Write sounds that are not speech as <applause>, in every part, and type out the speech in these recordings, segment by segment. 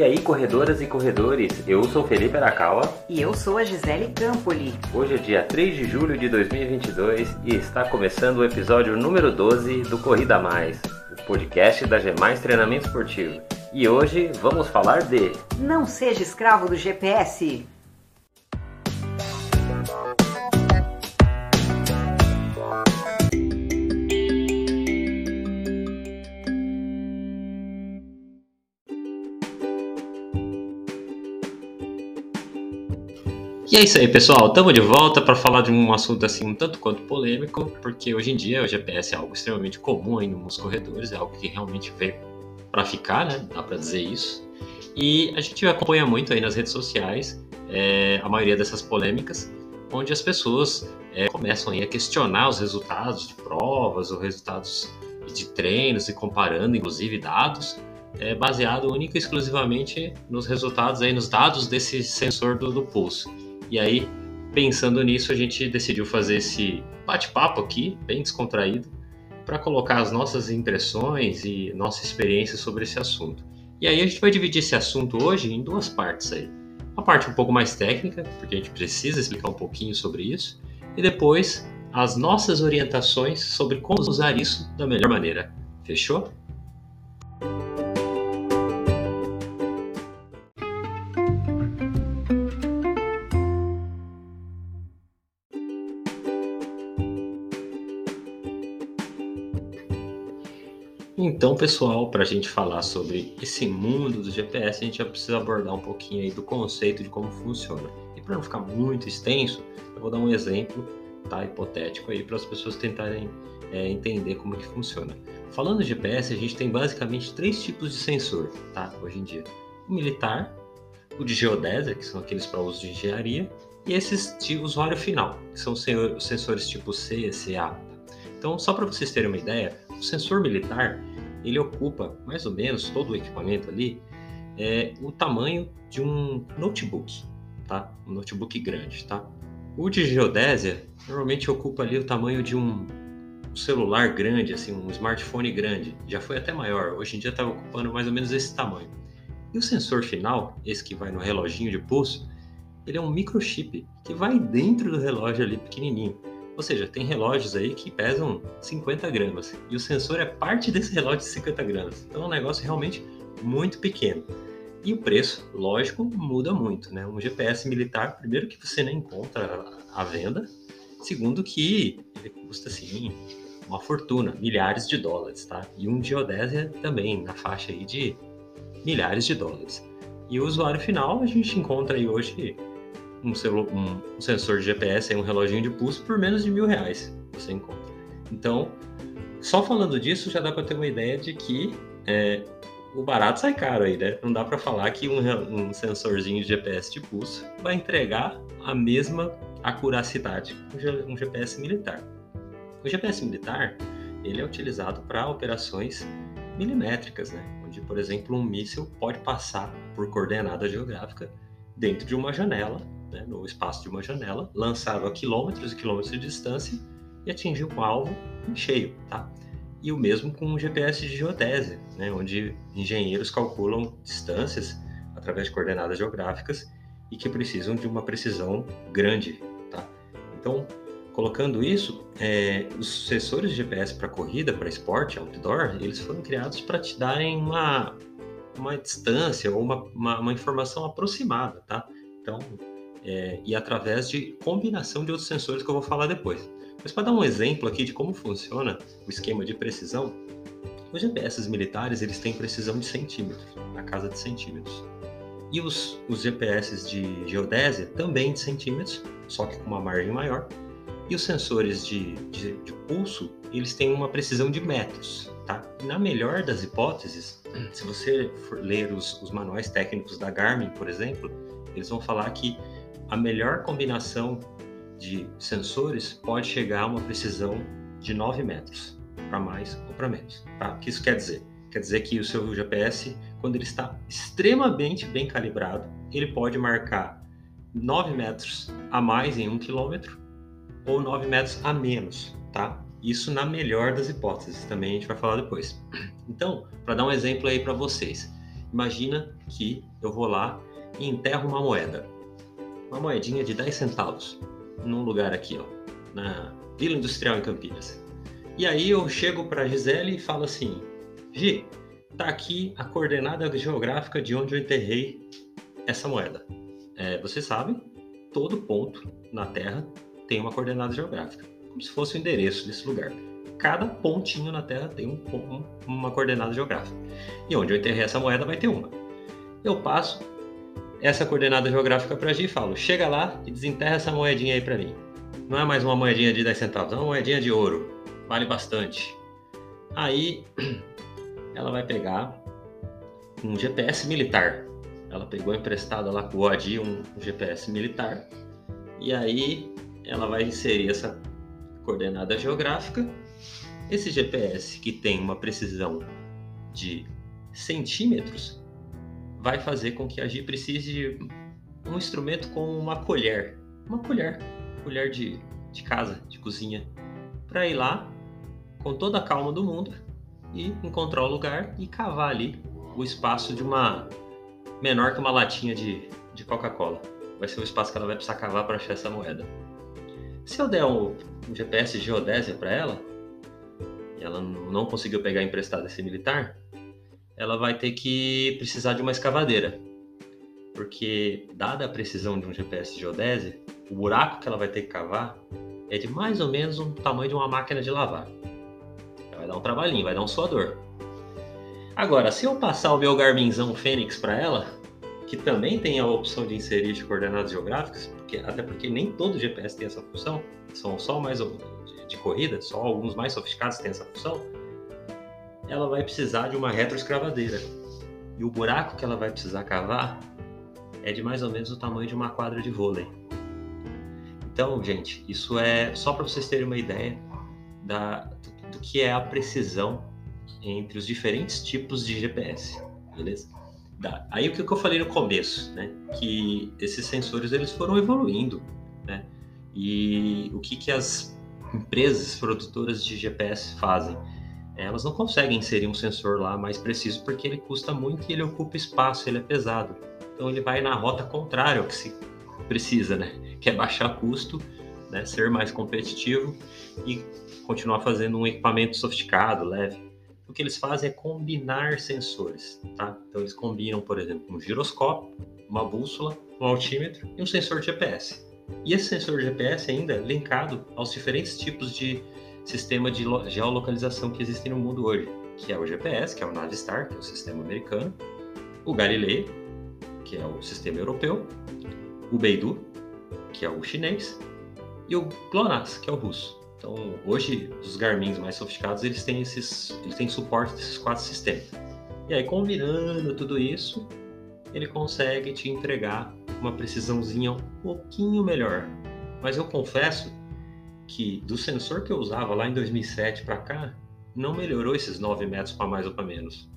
E aí, corredoras e corredores, eu sou Felipe Arakawa. E eu sou a Gisele Campoli. Hoje é dia 3 de julho de 2022 e está começando o episódio número 12 do Corrida Mais, o podcast da Gemais Treinamento Esportivo. E hoje vamos falar de... Não seja escravo do GPS! E é isso aí, pessoal. Estamos de volta para falar de um assunto assim um tanto quanto polêmico, porque hoje em dia o GPS é algo extremamente comum aí nos corredores, é algo que realmente veio para ficar, né? Dá para dizer isso. E a gente acompanha muito aí nas redes sociais é, a maioria dessas polêmicas, onde as pessoas é, começam aí a questionar os resultados de provas, os resultados de treinos e comparando, inclusive, dados, é, baseado único e exclusivamente nos resultados aí, nos dados desse sensor do, do pulso. E aí, pensando nisso, a gente decidiu fazer esse bate-papo aqui, bem descontraído, para colocar as nossas impressões e nossa experiência sobre esse assunto. E aí a gente vai dividir esse assunto hoje em duas partes aí. Uma parte um pouco mais técnica, porque a gente precisa explicar um pouquinho sobre isso, e depois as nossas orientações sobre como usar isso da melhor maneira. Fechou? Pessoal, para a gente falar sobre esse mundo do GPS, a gente já precisa abordar um pouquinho aí do conceito de como funciona. E para não ficar muito extenso, eu vou dar um exemplo, tá, hipotético aí para as pessoas tentarem é, entender como que funciona. Falando de GPS, a gente tem basicamente três tipos de sensor, tá, hoje em dia: o militar, o de geodésia, que são aqueles para uso de engenharia, e esses de usuário final, que são sensores tipo C, CA. Então, só para vocês terem uma ideia, o sensor militar ele ocupa mais ou menos todo o equipamento ali, é, o tamanho de um notebook, tá? Um notebook grande, tá? O de geodésia normalmente ocupa ali o tamanho de um celular grande, assim, um smartphone grande. Já foi até maior, hoje em dia está ocupando mais ou menos esse tamanho. E o sensor final, esse que vai no reloginho de pulso, ele é um microchip que vai dentro do relógio ali pequenininho. Ou seja, tem relógios aí que pesam 50 gramas e o sensor é parte desse relógio de 50 gramas. Então é um negócio realmente muito pequeno. E o preço, lógico, muda muito, né? Um GPS militar, primeiro que você nem encontra à venda, segundo que ele custa assim uma fortuna, milhares de dólares, tá? E um geodésia também na faixa aí de milhares de dólares. E o usuário final a gente encontra aí hoje um, um, sensor de GPS, um reloginho de pulso, por menos de mil reais você encontra. Então, só falando disso já dá para ter uma ideia de que é, o barato sai caro aí, né? Não dá para falar que um, um, sensorzinho de GPS de pulso vai entregar a mesma acuracidade que um GPS militar. O GPS militar ele é utilizado para operações milimétricas, né? Onde, por exemplo, um míssil pode passar por coordenada geográfica dentro de uma janela né, no espaço de uma janela, lançado a quilômetros e quilômetros de distância e atingiu o alvo em cheio, tá? E o mesmo com o GPS de geodésia, né, onde engenheiros calculam distâncias através de coordenadas geográficas e que precisam de uma precisão grande, tá? Então, colocando isso, é, os sensores de GPS para corrida, para esporte, outdoor, eles foram criados para te darem uma, uma distância ou uma, uma, uma informação aproximada, tá? Então, é, e através de combinação de outros sensores que eu vou falar depois. Mas para dar um exemplo aqui de como funciona o esquema de precisão, os GPS militares eles têm precisão de centímetros, na casa de centímetros. E os, os GPS de geodésia também de centímetros, só que com uma margem maior. E os sensores de, de, de pulso, eles têm uma precisão de metros, tá? Na melhor das hipóteses, se você for ler os, os manuais técnicos da Garmin, por exemplo, eles vão falar que a melhor combinação de sensores pode chegar a uma precisão de 9 metros, para mais ou para menos. Tá? O que isso quer dizer? Quer dizer que o seu GPS, quando ele está extremamente bem calibrado, ele pode marcar 9 metros a mais em 1 quilômetro ou 9 metros a menos, tá? Isso na melhor das hipóteses, também a gente vai falar depois. Então, para dar um exemplo aí para vocês, Imagina que eu vou lá e enterro uma moeda. Uma moedinha de 10 centavos. Num lugar aqui, ó. Na Vila Industrial em Campinas. E aí eu chego para Gisele e falo assim: Gi, tá aqui a coordenada geográfica de onde eu enterrei essa moeda. É, você sabe, todo ponto na Terra tem uma coordenada geográfica, como se fosse o endereço desse lugar. Cada pontinho na Terra tem um, um, uma coordenada geográfica. E onde eu enterrei essa moeda vai ter uma. Eu passo essa coordenada geográfica para Gi e falo: chega lá e desenterra essa moedinha aí para mim. Não é mais uma moedinha de 10 centavos, é uma moedinha de ouro. Vale bastante. Aí <clears throat> ela vai pegar um GPS militar. Ela pegou emprestada lá com o Odi um GPS militar. E aí ela vai inserir essa coordenada geográfica. Esse GPS que tem uma precisão de centímetros vai fazer com que a Gi precise de um instrumento com uma colher, uma colher, colher de, de casa, de cozinha, para ir lá com toda a calma do mundo e encontrar o lugar e cavar ali o espaço de uma menor que uma latinha de, de Coca-Cola. Vai ser o espaço que ela vai precisar cavar para achar essa moeda. Se eu der um, um GPS geodésia para ela, e ela não conseguiu pegar emprestado esse militar, ela vai ter que precisar de uma escavadeira. Porque, dada a precisão de um GPS de geodésia, o buraco que ela vai ter que cavar é de mais ou menos o tamanho de uma máquina de lavar. Vai dar um trabalhinho, vai dar um suador. Agora, se eu passar o meu Garminzão Fênix para ela, que também tem a opção de inserir de coordenadas geográficas, porque, até porque nem todo GPS tem essa função, são só mais de, de corrida, só alguns mais sofisticados têm essa função, ela vai precisar de uma retroescravadeira. E o buraco que ela vai precisar cavar é de mais ou menos o tamanho de uma quadra de vôlei. Então, gente, isso é só para vocês terem uma ideia da, do que é a precisão entre os diferentes tipos de GPS, beleza? Aí o que eu falei no começo, né? Que esses sensores eles foram evoluindo, né? E o que que as empresas produtoras de GPS fazem? Elas não conseguem inserir um sensor lá mais preciso porque ele custa muito e ele ocupa espaço, ele é pesado. Então ele vai na rota contrária ao que se precisa, né? Que é baixar custo, né? ser mais competitivo e continuar fazendo um equipamento sofisticado, leve. O que eles fazem é combinar sensores, tá? Então eles combinam, por exemplo, um giroscópio, uma bússola, um altímetro e um sensor de GPS. E esse sensor de GPS ainda é linkado aos diferentes tipos de sistema de geolocalização que existem no mundo hoje, que é o GPS, que é o Navistar, que é o sistema americano, o Galilei, que é o sistema europeu, o Beidou, que é o chinês, e o GLONASS, que é o russo. Então, hoje, os Garmin mais sofisticados, eles têm, esses, eles têm suporte desses quatro sistemas. E aí, combinando tudo isso, ele consegue te entregar uma precisãozinha um pouquinho melhor. Mas eu confesso que do sensor que eu usava lá em 2007 para cá, não melhorou esses 9 metros para mais ou para menos.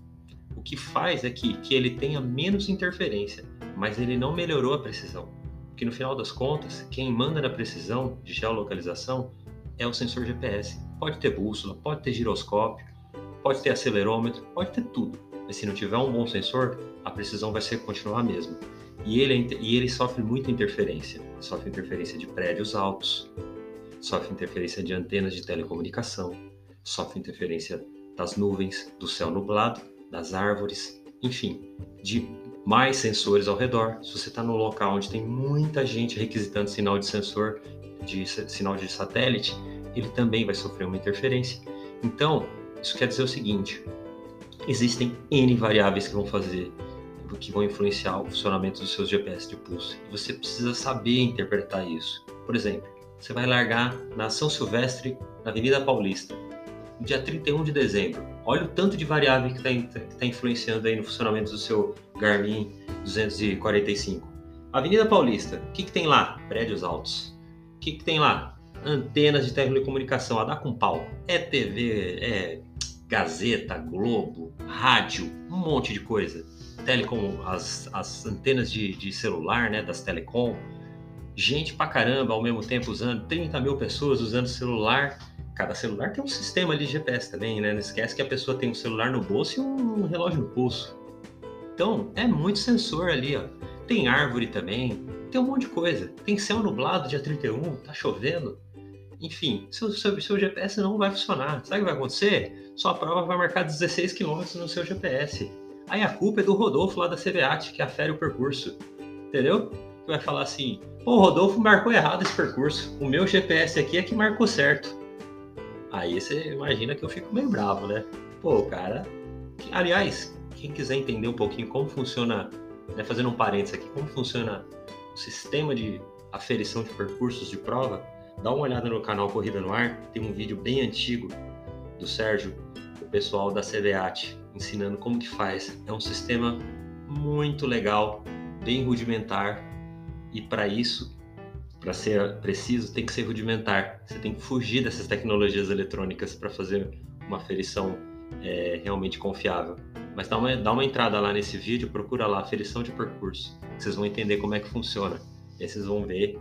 O que faz é que, que ele tenha menos interferência, mas ele não melhorou a precisão. Porque no final das contas, quem manda na precisão de geolocalização é o sensor GPS. Pode ter bússola, pode ter giroscópio, pode ter acelerômetro, pode ter tudo. Mas se não tiver um bom sensor, a precisão vai ser continuar a mesma. E ele, é e ele sofre muita interferência. Sofre interferência de prédios altos, sofre interferência de antenas de telecomunicação, sofre interferência das nuvens, do céu nublado, das árvores, enfim, de mais sensores ao redor. Se você está num local onde tem muita gente requisitando sinal de sensor, de sinal de satélite, ele também vai sofrer uma interferência. Então, isso quer dizer o seguinte: existem N variáveis que vão fazer, que vão influenciar o funcionamento dos seus GPS de pulso. E você precisa saber interpretar isso. Por exemplo, você vai largar na São Silvestre, na Avenida Paulista, no dia 31 de dezembro. Olha o tanto de variável que está tá influenciando aí no funcionamento do seu Garmin 245. Avenida Paulista, o que, que tem lá? Prédios altos que, que tem lá? Antenas de telecomunicação, a dar com pau. É TV, é Gazeta, Globo, rádio, um monte de coisa. Telecom, as, as antenas de, de celular, né, das telecom. Gente pra caramba ao mesmo tempo usando, 30 mil pessoas usando celular. Cada celular tem um sistema de GPS também, né? Não esquece que a pessoa tem um celular no bolso e um relógio no pulso. Então, é muito sensor ali, ó. Tem árvore também, tem um monte de coisa. Tem céu nublado dia 31, tá chovendo. Enfim, seu, seu, seu GPS não vai funcionar. Sabe o que vai acontecer? Sua prova vai marcar 16 km no seu GPS. Aí a culpa é do Rodolfo lá da CBAT, que afere o percurso. Entendeu? Que vai falar assim: pô, o Rodolfo marcou errado esse percurso. O meu GPS aqui é que marcou certo. Aí você imagina que eu fico meio bravo, né? Pô, cara. Aliás, quem quiser entender um pouquinho como funciona, né, fazendo um parênteses aqui, como funciona o sistema de aferição de percursos de prova, dá uma olhada no canal Corrida no Ar, tem um vídeo bem antigo do Sérgio, o pessoal da CBAT, ensinando como que faz. É um sistema muito legal, bem rudimentar, e para isso, para ser preciso, tem que ser rudimentar. Você tem que fugir dessas tecnologias eletrônicas para fazer uma aferição é, realmente confiável. Mas dá uma, dá uma entrada lá nesse vídeo, procura lá, aferição de percurso. Vocês vão entender como é que funciona. E aí vocês vão ver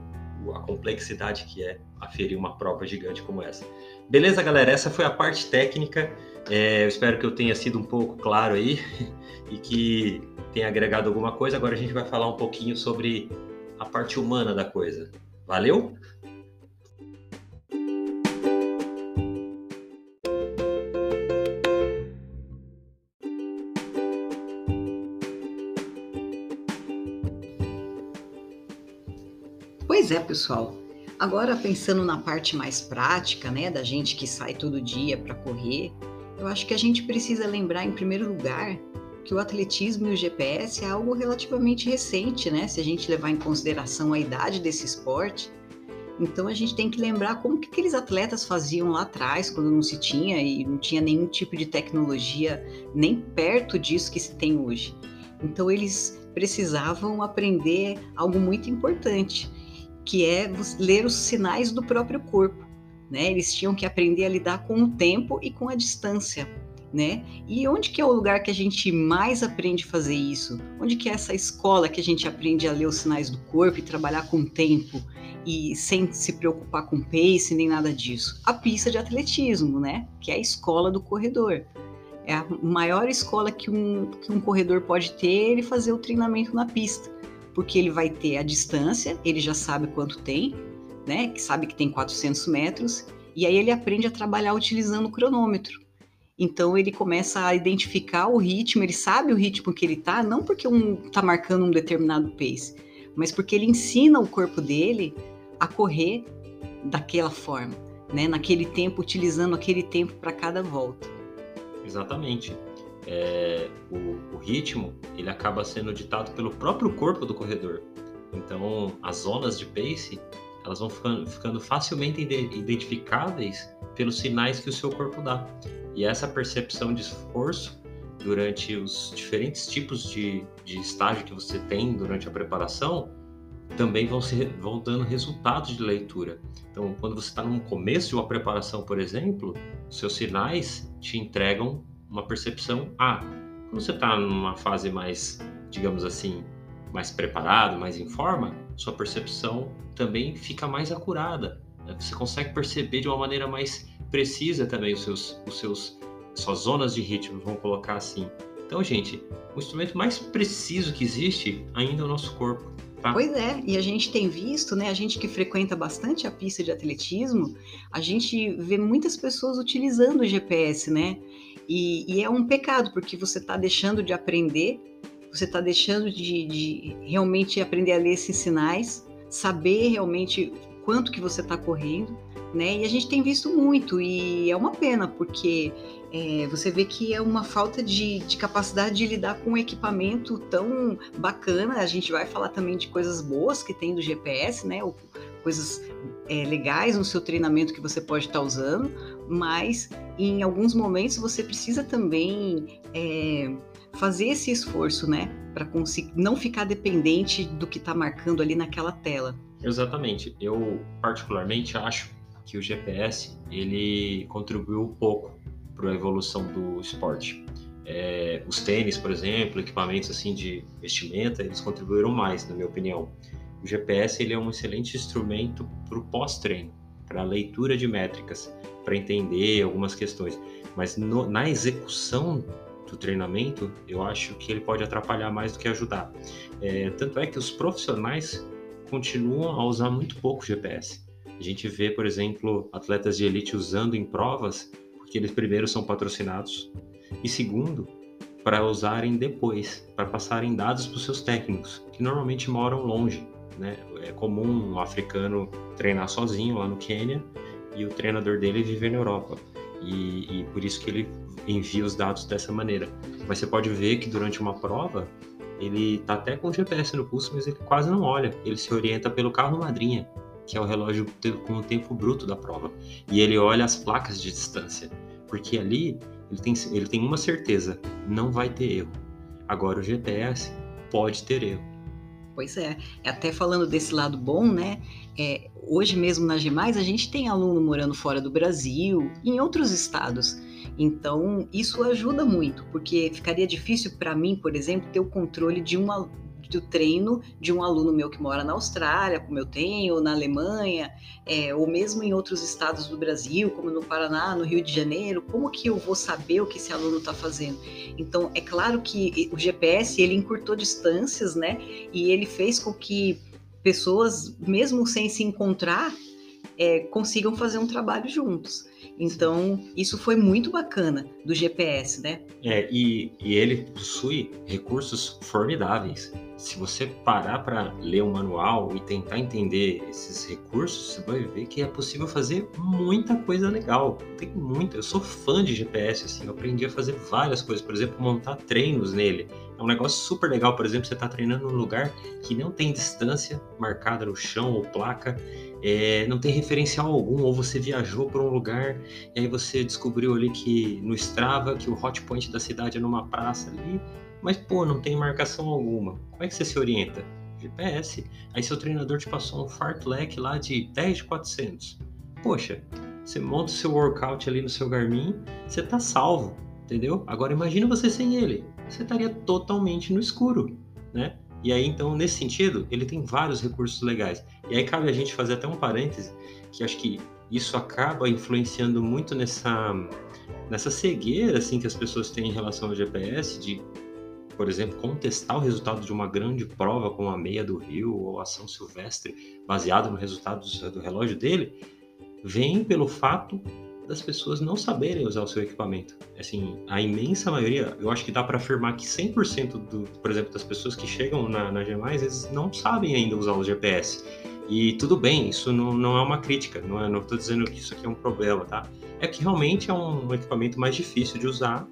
a complexidade que é aferir uma prova gigante como essa. Beleza, galera? Essa foi a parte técnica. É, eu espero que eu tenha sido um pouco claro aí <laughs> e que tenha agregado alguma coisa. Agora a gente vai falar um pouquinho sobre a parte humana da coisa. Valeu? Pois é, pessoal. Agora pensando na parte mais prática, né, da gente que sai todo dia para correr, eu acho que a gente precisa lembrar em primeiro lugar que o atletismo e o GPS é algo relativamente recente, né? Se a gente levar em consideração a idade desse esporte, então a gente tem que lembrar como que aqueles atletas faziam lá atrás, quando não se tinha e não tinha nenhum tipo de tecnologia nem perto disso que se tem hoje. Então eles precisavam aprender algo muito importante, que é ler os sinais do próprio corpo. Né? Eles tinham que aprender a lidar com o tempo e com a distância. Né? E onde que é o lugar que a gente mais aprende a fazer isso? Onde que é essa escola que a gente aprende a ler os sinais do corpo e trabalhar com tempo e sem se preocupar com pace nem nada disso? A pista de atletismo, né? Que é a escola do corredor. É a maior escola que um, que um corredor pode ter ele fazer o treinamento na pista porque ele vai ter a distância, ele já sabe quanto tem, né? Que sabe que tem 400 metros, e aí ele aprende a trabalhar utilizando o cronômetro. Então ele começa a identificar o ritmo, ele sabe o ritmo que ele tá, não porque um tá marcando um determinado pace, mas porque ele ensina o corpo dele a correr daquela forma, né? Naquele tempo, utilizando aquele tempo para cada volta. Exatamente é, o, o, ritmo ele acaba sendo ditado pelo próprio corpo do corredor. Então, as zonas de pace elas vão ficando, ficando facilmente identificáveis pelos sinais que o seu corpo dá. E essa percepção de esforço durante os diferentes tipos de, de estágio que você tem durante a preparação também vão, ser, vão dando resultados de leitura. Então, quando você está no começo de uma preparação, por exemplo, seus sinais te entregam uma percepção A. Quando você está numa fase mais, digamos assim, mais preparado, mais em forma, sua percepção também fica mais acurada. Né? Você consegue perceber de uma maneira mais precisa também os seus, os seus, suas zonas de ritmo, vamos colocar assim. Então, gente, o instrumento mais preciso que existe ainda é o nosso corpo. Tá? Pois é, e a gente tem visto, né? A gente que frequenta bastante a pista de atletismo, a gente vê muitas pessoas utilizando o GPS, né? E, e é um pecado, porque você está deixando de aprender, você está deixando de, de realmente aprender a ler esses sinais, saber realmente quanto que você está correndo, né? E a gente tem visto muito e é uma pena porque é, você vê que é uma falta de, de, capacidade de lidar com um equipamento tão bacana. A gente vai falar também de coisas boas que tem do GPS, né? Ou coisas é, legais no seu treinamento que você pode estar tá usando, mas em alguns momentos você precisa também é, fazer esse esforço, né? Para não ficar dependente do que está marcando ali naquela tela. Exatamente. Eu particularmente acho que o GPS ele contribuiu pouco para a evolução do esporte. É, os tênis, por exemplo, equipamentos assim de vestimenta, eles contribuíram mais, na minha opinião. O GPS ele é um excelente instrumento para o pós-treino, para a leitura de métricas, para entender algumas questões. Mas no, na execução do treinamento, eu acho que ele pode atrapalhar mais do que ajudar. É, tanto é que os profissionais continuam a usar muito pouco GPS. A gente vê, por exemplo, atletas de elite usando em provas, porque eles primeiro são patrocinados e segundo, para usarem depois, para passarem dados para os seus técnicos, que normalmente moram longe. Né? É comum um africano treinar sozinho lá no Quênia e o treinador dele viver na Europa. E, e, por isso que ele envia os dados dessa maneira. Mas você pode ver que durante uma prova ele tá até com o GPS no pulso, mas ele quase não olha. Ele se orienta pelo carro madrinha, que é o relógio com o tempo bruto da prova. E ele olha as placas de distância, porque ali ele tem, ele tem uma certeza: não vai ter erro. Agora o GPS pode ter erro. Pois é, até falando desse lado bom, né? É, hoje mesmo na Gemais a gente tem aluno morando fora do Brasil, em outros estados. Então isso ajuda muito, porque ficaria difícil para mim, por exemplo, ter o controle de uma do treino de um aluno meu que mora na Austrália, como eu tenho, ou na Alemanha, é, ou mesmo em outros estados do Brasil, como no Paraná, no Rio de Janeiro, como que eu vou saber o que esse aluno está fazendo? Então, é claro que o GPS, ele encurtou distâncias, né? E ele fez com que pessoas, mesmo sem se encontrar, é, consigam fazer um trabalho juntos. Então, isso foi muito bacana do GPS, né? É, e, e ele possui recursos formidáveis se você parar para ler o manual e tentar entender esses recursos, você vai ver que é possível fazer muita coisa legal. Tem muita. Eu sou fã de GPS, assim, eu aprendi a fazer várias coisas, por exemplo, montar treinos nele. É um negócio super legal, por exemplo, você está treinando num lugar que não tem distância marcada no chão ou placa, é, não tem referencial algum, ou você viajou para um lugar e aí você descobriu ali que no Strava que o hot point da cidade é numa praça ali mas, pô, não tem marcação alguma. Como é que você se orienta? GPS. Aí seu treinador te passou um fartlek lá de 10 de 400. Poxa, você monta o seu workout ali no seu Garmin, você tá salvo, entendeu? Agora imagina você sem ele. Você estaria totalmente no escuro, né? E aí, então, nesse sentido, ele tem vários recursos legais. E aí cabe a gente fazer até um parêntese, que acho que isso acaba influenciando muito nessa, nessa cegueira assim, que as pessoas têm em relação ao GPS, de por exemplo, contestar o resultado de uma grande prova como a meia do Rio ou a São Silvestre, baseado no resultado do relógio dele, vem pelo fato das pessoas não saberem usar o seu equipamento. Assim, a imensa maioria, eu acho que dá para afirmar que 100% do, por exemplo, das pessoas que chegam na, na Gemais, eles não sabem ainda usar o GPS. E tudo bem, isso não, não é uma crítica, não é, não estou dizendo que isso aqui é um problema, tá? É que realmente é um equipamento mais difícil de usar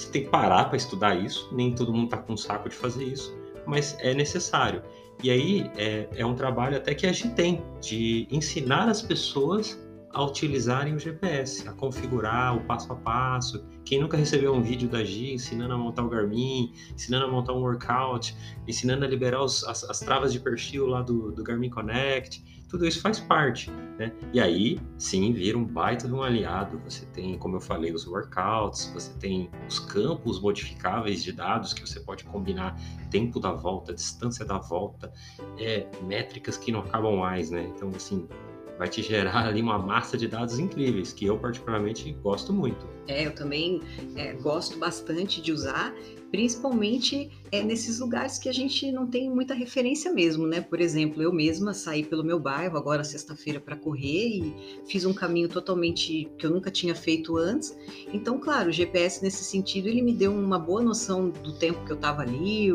você tem que parar para estudar isso, nem todo mundo está com saco de fazer isso, mas é necessário. E aí é, é um trabalho até que a gente tem de ensinar as pessoas a utilizarem o GPS, a configurar o passo a passo. Quem nunca recebeu um vídeo da Gi ensinando a montar o Garmin, ensinando a montar um workout, ensinando a liberar os, as, as, travas de perfil lá do, do Garmin Connect, tudo isso faz parte, né? E aí, sim, vira um baita de um aliado. Você tem, como eu falei, os workouts, você tem os campos modificáveis de dados que você pode combinar tempo da volta, distância da volta, é, métricas que não acabam mais, né? Então, assim, vai te gerar ali uma massa de dados incríveis, que eu particularmente gosto muito. É, eu também é, gosto bastante de usar principalmente é, nesses lugares que a gente não tem muita referência mesmo, né? Por exemplo, eu mesma saí pelo meu bairro agora sexta-feira para correr e fiz um caminho totalmente que eu nunca tinha feito antes. Então, claro, o GPS nesse sentido ele me deu uma boa noção do tempo que eu estava ali,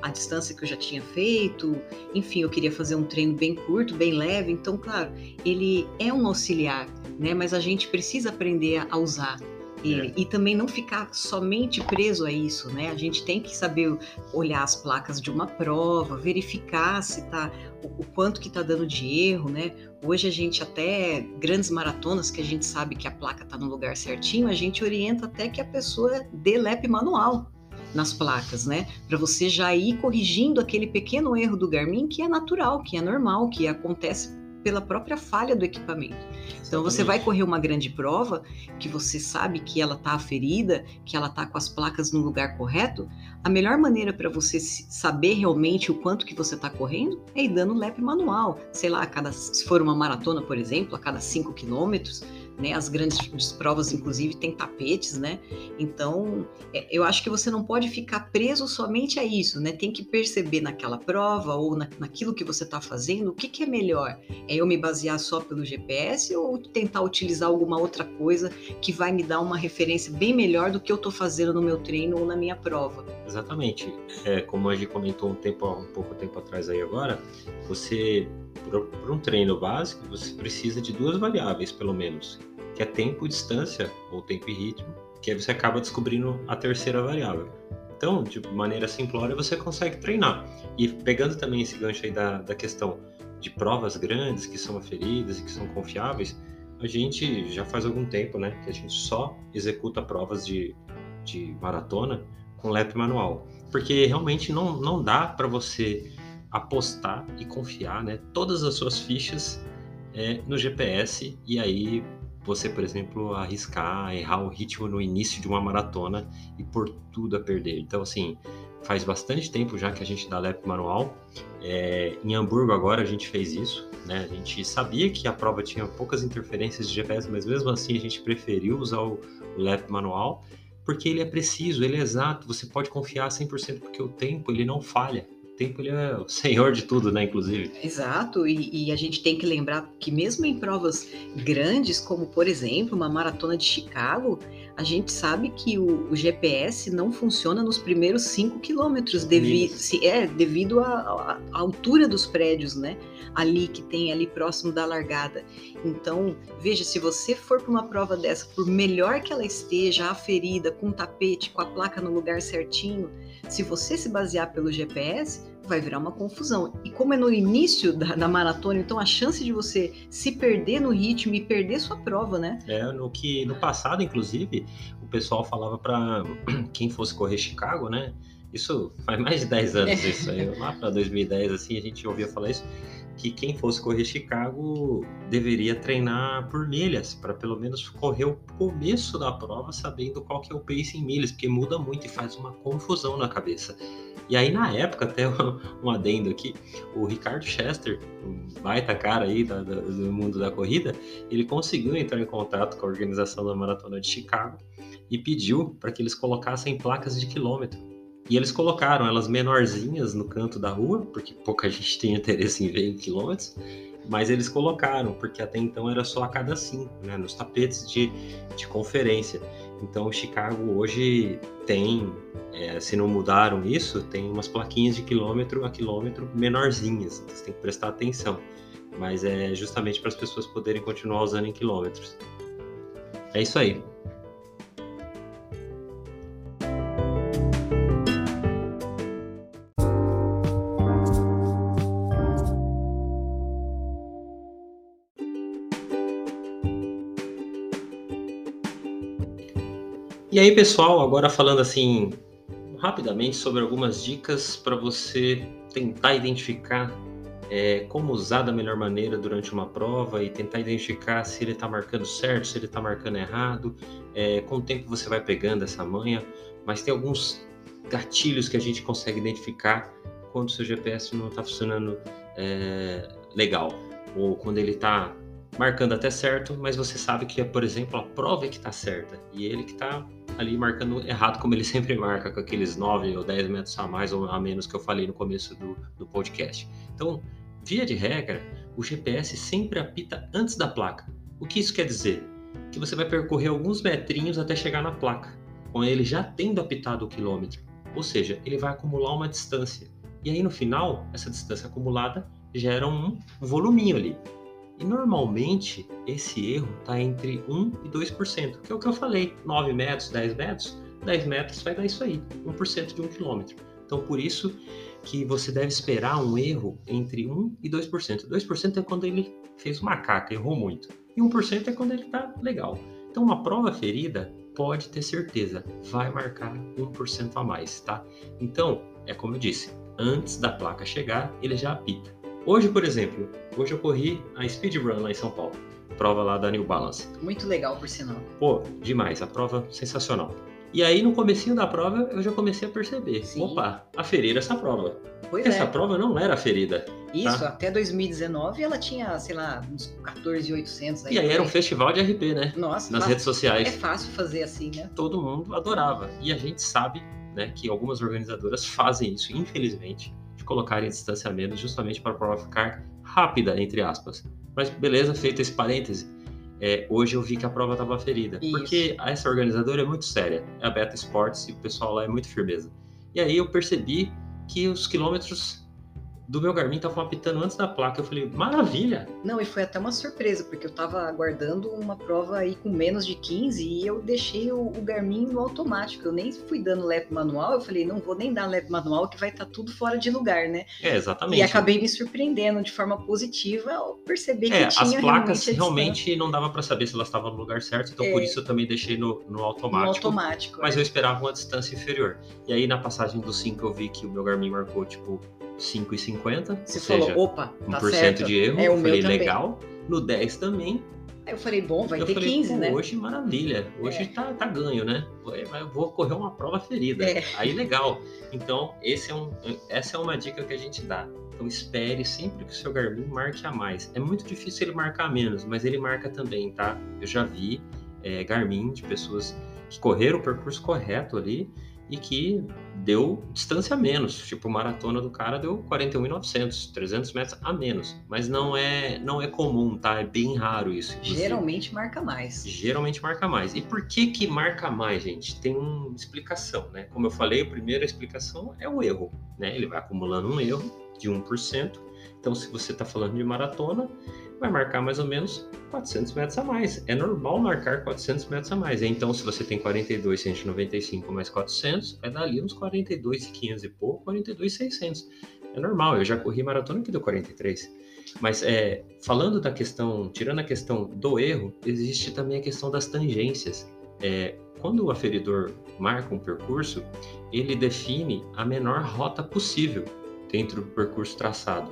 a distância que eu já tinha feito. Enfim, eu queria fazer um treino bem curto, bem leve. Então, claro, ele é um auxiliar, né? Mas a gente precisa aprender a usar É. E também não ficar somente preso a isso, né? A gente tem que saber olhar as placas de uma prova, verificar se tá o, o quanto que tá dando de erro, né? Hoje a gente até grandes maratonas que a gente sabe que a placa tá no lugar certinho, a gente orienta até que a pessoa dê lep manual nas placas, né? Para você já ir corrigindo aquele pequeno erro do Garmin que é natural, que é normal, que acontece pela própria falha do equipamento. Então você vai correr uma grande prova que você sabe que ela está aferida, que ela está com as placas no lugar correto. A melhor maneira para você saber realmente o quanto que você está correndo é ir dando lap manual. Sei lá, cada, se for uma maratona, por exemplo, a cada 5 quilômetros, né? As grandes provas, inclusive, têm tapetes, né? Então, é, eu acho que você não pode ficar preso somente a isso, né? Tem que perceber naquela prova ou na, naquilo que você está fazendo o que, que é melhor. É eu me basear só pelo GPS ou tentar utilizar alguma outra coisa que vai me dar uma referência bem melhor do que eu estou fazendo no meu treino ou na minha prova. Exatamente. É, como a gente comentou um tempo, um pouco tempo atrás aí agora, você para um treino básico você precisa de duas variáveis pelo menos, é tempo e distância ou tempo e ritmo, que aí você acaba descobrindo a terceira variável. Então, de maneira simplória, você consegue treinar. E pegando também esse gancho aí da, da questão de provas grandes que são aferidas e que são confiáveis, a gente já faz algum tempo, né, que a gente só executa provas de, de maratona com lap manual, porque realmente não, não dá para você apostar e confiar, né, todas as suas fichas é, no GPS e aí você, por exemplo, arriscar, errar o ritmo no início de uma maratona e por tudo a perder. Então, assim, faz bastante tempo já que a gente dá lap manual. É, em Hamburgo agora a gente fez isso, né? A gente sabia que a prova tinha poucas interferências de GPS, mas mesmo assim a gente preferiu usar o, o lap manual porque ele é preciso, ele é exato, você pode confiar 100% porque o tempo ele não falha tempo ele é o <laughs> senhor de tudo, né, inclusive. Exato, e, e, a gente tem que lembrar que mesmo em provas grandes, como por exemplo uma maratona de Chicago, a gente sabe que o, o GPS não funciona nos primeiros 5 quilômetros, devi é, devido à altura dos prédios, né? Ali que tem ali próximo da largada. Então, veja, se você for para uma prova dessa, por melhor que ela esteja, aferida, com tapete, com a placa no lugar certinho, se você se basear pelo GPS, vai virar uma confusão. E como é no início da, da, maratona, então a chance de você se perder no ritmo e perder sua prova, né? É, no que no passado, inclusive, o pessoal falava para <clears throat> quem fosse correr Chicago, né? Isso faz mais de 10 anos, isso aí, lá para 2010, assim, a gente ouvia falar isso que quem fosse correr Chicago deveria treinar por milhas, para pelo menos correr o começo da prova sabendo qual que é o pace em milhas, porque muda muito e faz uma confusão na cabeça. E aí, na época, até <laughs> um adendo aqui, o Ricardo Chester, um baita cara aí do, do mundo da corrida, ele conseguiu entrar em contato com a organização da Maratona de Chicago e pediu para que eles colocassem placas de quilômetro e eles colocaram elas menorzinhas no canto da rua, porque pouca gente <laughs> tem interesse em ver em quilômetros, mas eles colocaram, porque até então era só a cada cinco, né, nos tapetes de, de conferência. Então, Chicago hoje tem, é, se não mudaram isso, tem umas plaquinhas de quilômetro a quilômetro menorzinhas, então você tem que prestar atenção. Mas é justamente para as pessoas poderem continuar usando em quilômetros. É isso aí. E aí, pessoal, agora falando assim rapidamente sobre algumas dicas para você tentar identificar é, como usar da melhor maneira durante uma prova e tentar identificar se ele está marcando certo, se ele está marcando errado. É, com o tempo você vai pegando essa manha, mas tem alguns gatilhos que a gente consegue identificar quando o seu GPS não está funcionando é, legal ou quando ele está marcando até certo, mas você sabe que, por exemplo, a prova é que está certa e ele que está ali marcando errado, como ele <laughs> sempre marca, com aqueles 9 ou 10 metros a mais ou a menos que eu falei no começo do, do podcast. Então, via de regra, o GPS sempre apita antes da placa. O que isso quer dizer? Que você vai percorrer alguns metrinhos até chegar na placa, com ele já tendo apitado o quilômetro. Ou seja, ele vai acumular uma distância. E aí no final, essa distância acumulada gera um voluminho ali. E normalmente esse erro está entre 1 e 2%, que é o que eu falei, 9 metros, 10 metros, 10 metros vai dar isso aí, 1% de 1 quilômetro. Então por isso que você deve esperar um erro entre 1 e 2%. 2% é quando ele fez uma caca, errou muito. E 1% é quando ele está legal. Então uma prova ferida pode ter certeza, vai marcar 1% a mais, tá? Então, é como eu disse, antes da placa chegar, ele já apita. Hoje, por exemplo, hoje eu corri a Speed Run lá em São Paulo. Prova lá da New Balance. Muito legal, por sinal. Pô, demais. A prova sensacional. E aí, no comecinho da prova, eu já comecei a perceber. Sim. Opa, aferiram essa prova. Pois Essa é. prova não era aferida. Isso, tá. até 2019 ela tinha, sei lá, uns 14,800. E aí era um festival de RP, né? Nossa, Nas redes é sociais. fácil fazer assim, né? Todo mundo adorava. E a gente sabe né, que algumas organizadoras fazem isso, infelizmente, colocarem distanciamentos justamente para a prova ficar rápida, entre aspas. Mas beleza, feito esse parêntese. é, hoje eu vi que a prova estava ferida. Isso. Porque essa organizadora é muito séria. É a Beta Sports e o pessoal lá é muito firmeza. E aí eu percebi que os quilômetros do meu Garmin estavam apitando antes da placa. Eu falei, maravilha! Não, e foi até uma surpresa, porque eu tava aguardando uma prova aí com menos de 15 e eu deixei o, o Garmin no automático. Eu nem fui dando lap manual, eu falei, não vou nem dar lap manual, que vai estar tudo fora de lugar, né? É, exatamente. E acabei me surpreendendo de forma positiva ao perceber que É, tinha as placas realmente, realmente não dava para saber se elas estavam no lugar certo, então É. por isso eu também deixei no, no distância no automático. automático. Mas é. eu esperava uma distância inferior. E aí na passagem do 5 eu vi que o meu Garmin marcou tipo 5,50, Você ou falou, seja, opa, tá 1% certo. de erro. É, o eu falei, legal. No 10 também. Aí eu falei, bom, vai eu ter falei, 15, pô, né? hoje maravilha. Hoje É. tá, tá ganho, né? Eu vou correr uma prova ferida. É. Aí legal. Então, esse é um, essa é uma dica que a gente dá. Então espere sempre que o seu Garmin marque a mais. É muito difícil ele marcar a menos, mas ele marca também, tá? Eu já vi é, Garmin de pessoas que correram o percurso correto ali e que deu distância a menos. Tipo, maratona do cara deu 41,900, 300 metros a menos. Mas não é, não é comum, tá? É bem raro isso. inclusive. Geralmente marca mais. Geralmente marca mais. E por que que marca mais, gente? Tem uma explicação, né? Como eu falei, a primeira explicação é o erro, né? Ele vai acumulando um erro de 1%. Então, se você está falando de maratona, vai marcar mais ou menos 400 metros a mais. É normal marcar 400 metros a mais. Então, se você tem 42,195 mais 400, vai dar ali uns 42,500 e pouco, 42,600. É normal, eu já corri maratona que deu 43. Mas é, falando da questão, tirando a questão do erro, existe também a questão das tangências. É, quando o aferidor marca um percurso, ele define a menor rota possível dentro do percurso traçado.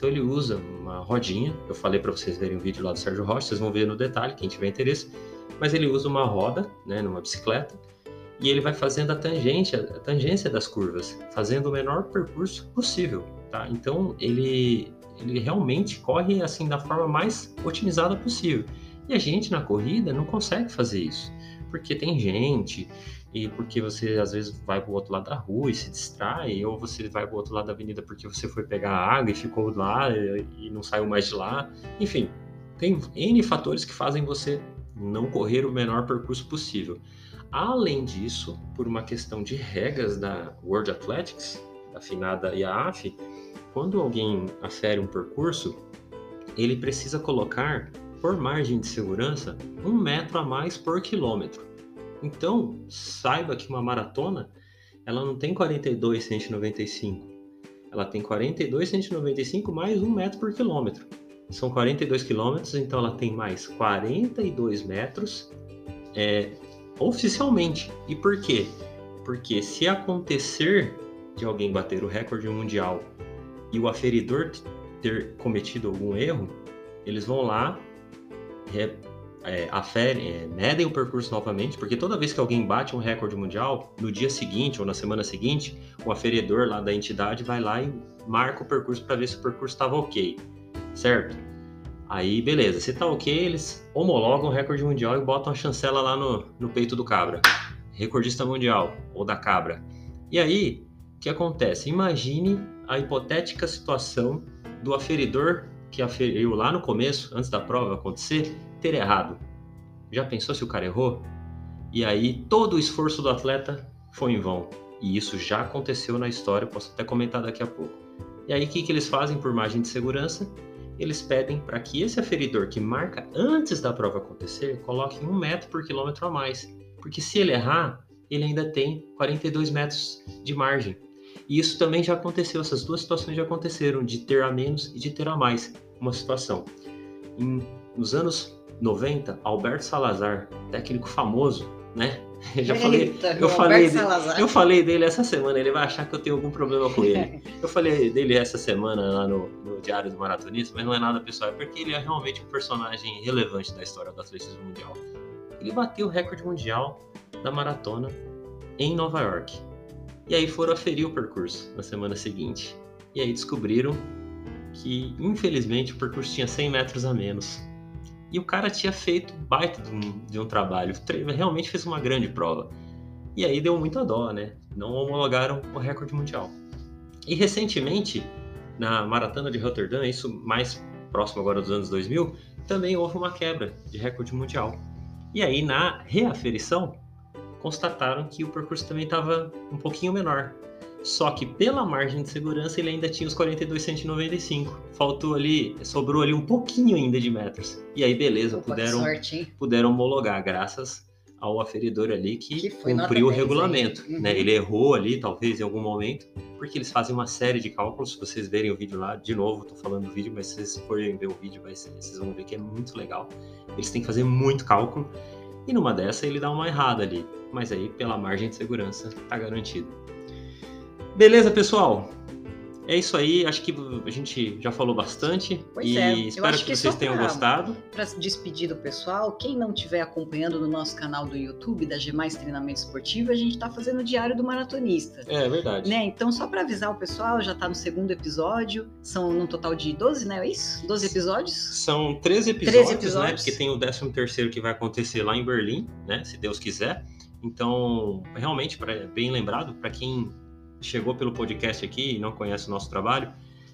Então ele usa uma rodinha, eu falei para vocês verem o vídeo lá do Sérgio Rocha, vocês vão ver no detalhe, quem tiver interesse, mas ele usa uma roda, né, numa bicicleta, e ele vai fazendo a tangência, a tangência das curvas, fazendo o menor percurso possível, tá? Então ele ele realmente corre assim da forma mais otimizada possível. E a gente na corrida não consegue fazer isso, porque tem gente e porque você às vezes vai para o outro lado da rua e se distrai, ou você vai para o outro lado da avenida porque você foi pegar água e ficou lá e, não saiu mais de lá. Enfim, tem N fatores que fazem você não correr o menor percurso possível. Além disso, por uma questão de regras da World Athletics, da FINADA e AF, quando alguém afere um percurso, ele precisa colocar, por margem de segurança, um metro a mais por quilômetro. Então, saiba que uma maratona, ela não tem 42,195. Ela tem 42,195 mais um metro por quilômetro. São 42 quilômetros, então ela tem mais 42 metros é, oficialmente. E por quê? Porque se acontecer de alguém bater o recorde mundial e o aferidor ter cometido algum erro, eles vão lá, é, aferem, é, medem o percurso novamente, porque toda vez que alguém bate um recorde mundial, no dia seguinte ou na semana seguinte, o aferidor lá da entidade vai lá e marca o percurso para ver se o percurso estava ok, certo? Aí, beleza, se tá ok, eles homologam o recorde mundial e botam a chancela lá no, no peito do cabra. Recordista mundial, ou da cabra. E aí, o que acontece? Imagine a hipotética situação do aferidor que aferiu lá no começo, antes da prova acontecer, ter errado. Já pensou se o cara errou? E aí todo o esforço do atleta foi em vão. E isso já aconteceu na história, posso até comentar daqui a pouco. E aí o que, que eles fazem por margem de segurança? Eles pedem para que esse aferidor que marca antes da prova acontecer coloque um metro por quilômetro a mais. Porque se ele errar, ele ainda tem 42 metros de margem. E isso também já aconteceu, essas duas situações já aconteceram, de ter a menos e de ter a mais uma situação. Em, nos anos 90, Alberto Salazar, técnico famoso, né? <laughs> Eu já falei, Eita, eu Roberto falei, de- Salazar. eu falei dele essa semana, ele vai achar que eu tenho algum problema com ele. <laughs> Eu falei dele essa semana lá no, no Diário do Maratonista, mas não é nada pessoal, é porque ele é realmente um personagem relevante da história do atletismo mundial. Ele bateu o recorde mundial da maratona em Nova York. E aí foram aferir o percurso na semana seguinte. E aí descobriram que, infelizmente, o percurso tinha 100 metros a menos. E o cara tinha feito baita de um, de um trabalho, realmente fez uma grande prova. E aí deu muita dó, né? Não homologaram o recorde mundial. E recentemente, na Maratona de Rotterdam, isso mais próximo agora dos anos 2000, também houve uma quebra de recorde mundial. E aí, na reaferição, constataram que o percurso também estava um pouquinho menor. Só que pela margem de segurança ele ainda tinha os 42,195. Faltou ali, sobrou ali um pouquinho ainda de metros. E aí, beleza, Opa, puderam, sorte, puderam homologar, graças ao aferidor ali que, que cumpriu o regulamento. Uhum. Né? Ele errou ali, talvez, em algum momento, porque eles fazem uma série de cálculos. Se vocês verem o vídeo lá, de novo, estou falando do vídeo, mas se vocês forem ver o vídeo, vocês vão ver que é muito legal. Eles têm que fazer muito cálculo. E numa dessa ele dá uma errada ali. Mas aí, pela margem de segurança, está garantido. Beleza, pessoal? É isso aí, acho que a gente já falou bastante pois e é. espero que, que, vocês tenham pra, gostado. Para se despedir do pessoal, quem não estiver acompanhando no nosso canal do YouTube da G Mais Treinamento Esportivo, a gente está fazendo o Diário do Maratonista. É verdade. Né? Então, só para avisar o pessoal, já está no segundo episódio, são num total de 12, né? É isso? 12 episódios? São 13 episódios, 13 episódios. né? Porque tem o 13 terceiro que vai acontecer lá em Berlim, né? Se Deus quiser. Então, realmente, pra, bem lembrado, para quem chegou pelo podcast aqui e não conhece o nosso trabalho,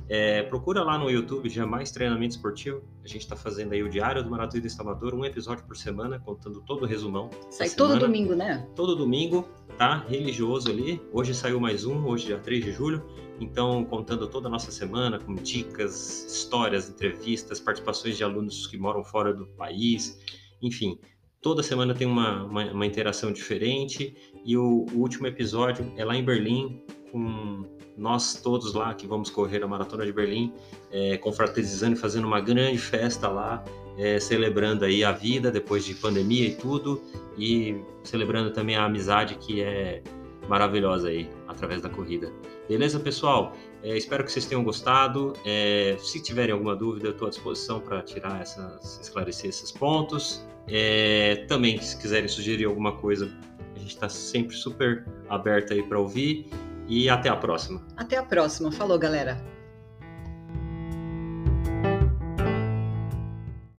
é, procura lá no YouTube Jamais Treinamento Esportivo. A gente está fazendo aí o Diário do Maratona do Salvador, um episódio por semana, contando todo o resumão. Sai todo domingo, né? Todo domingo, tá? Religioso ali. Hoje saiu mais um, hoje dia 3 de julho. Então, contando toda a nossa semana, com dicas, histórias, entrevistas, participações de alunos que moram fora do país, enfim. Toda semana tem uma, uma, uma interação diferente e o, o último episódio é lá em Berlim, com nós todos lá que vamos correr a Maratona de Berlim, é, confraternizando e fazendo uma grande festa lá, é, celebrando aí a vida depois de pandemia e tudo, e celebrando também a amizade que é maravilhosa aí através da corrida. Beleza, pessoal? É, espero que vocês tenham gostado. É, se tiverem alguma dúvida, estou à disposição para tirar essas, esclarecer esses pontos. É, também, se quiserem sugerir alguma coisa, a gente está sempre super aberto aí para ouvir. E até a próxima. Até a próxima. Falou, galera.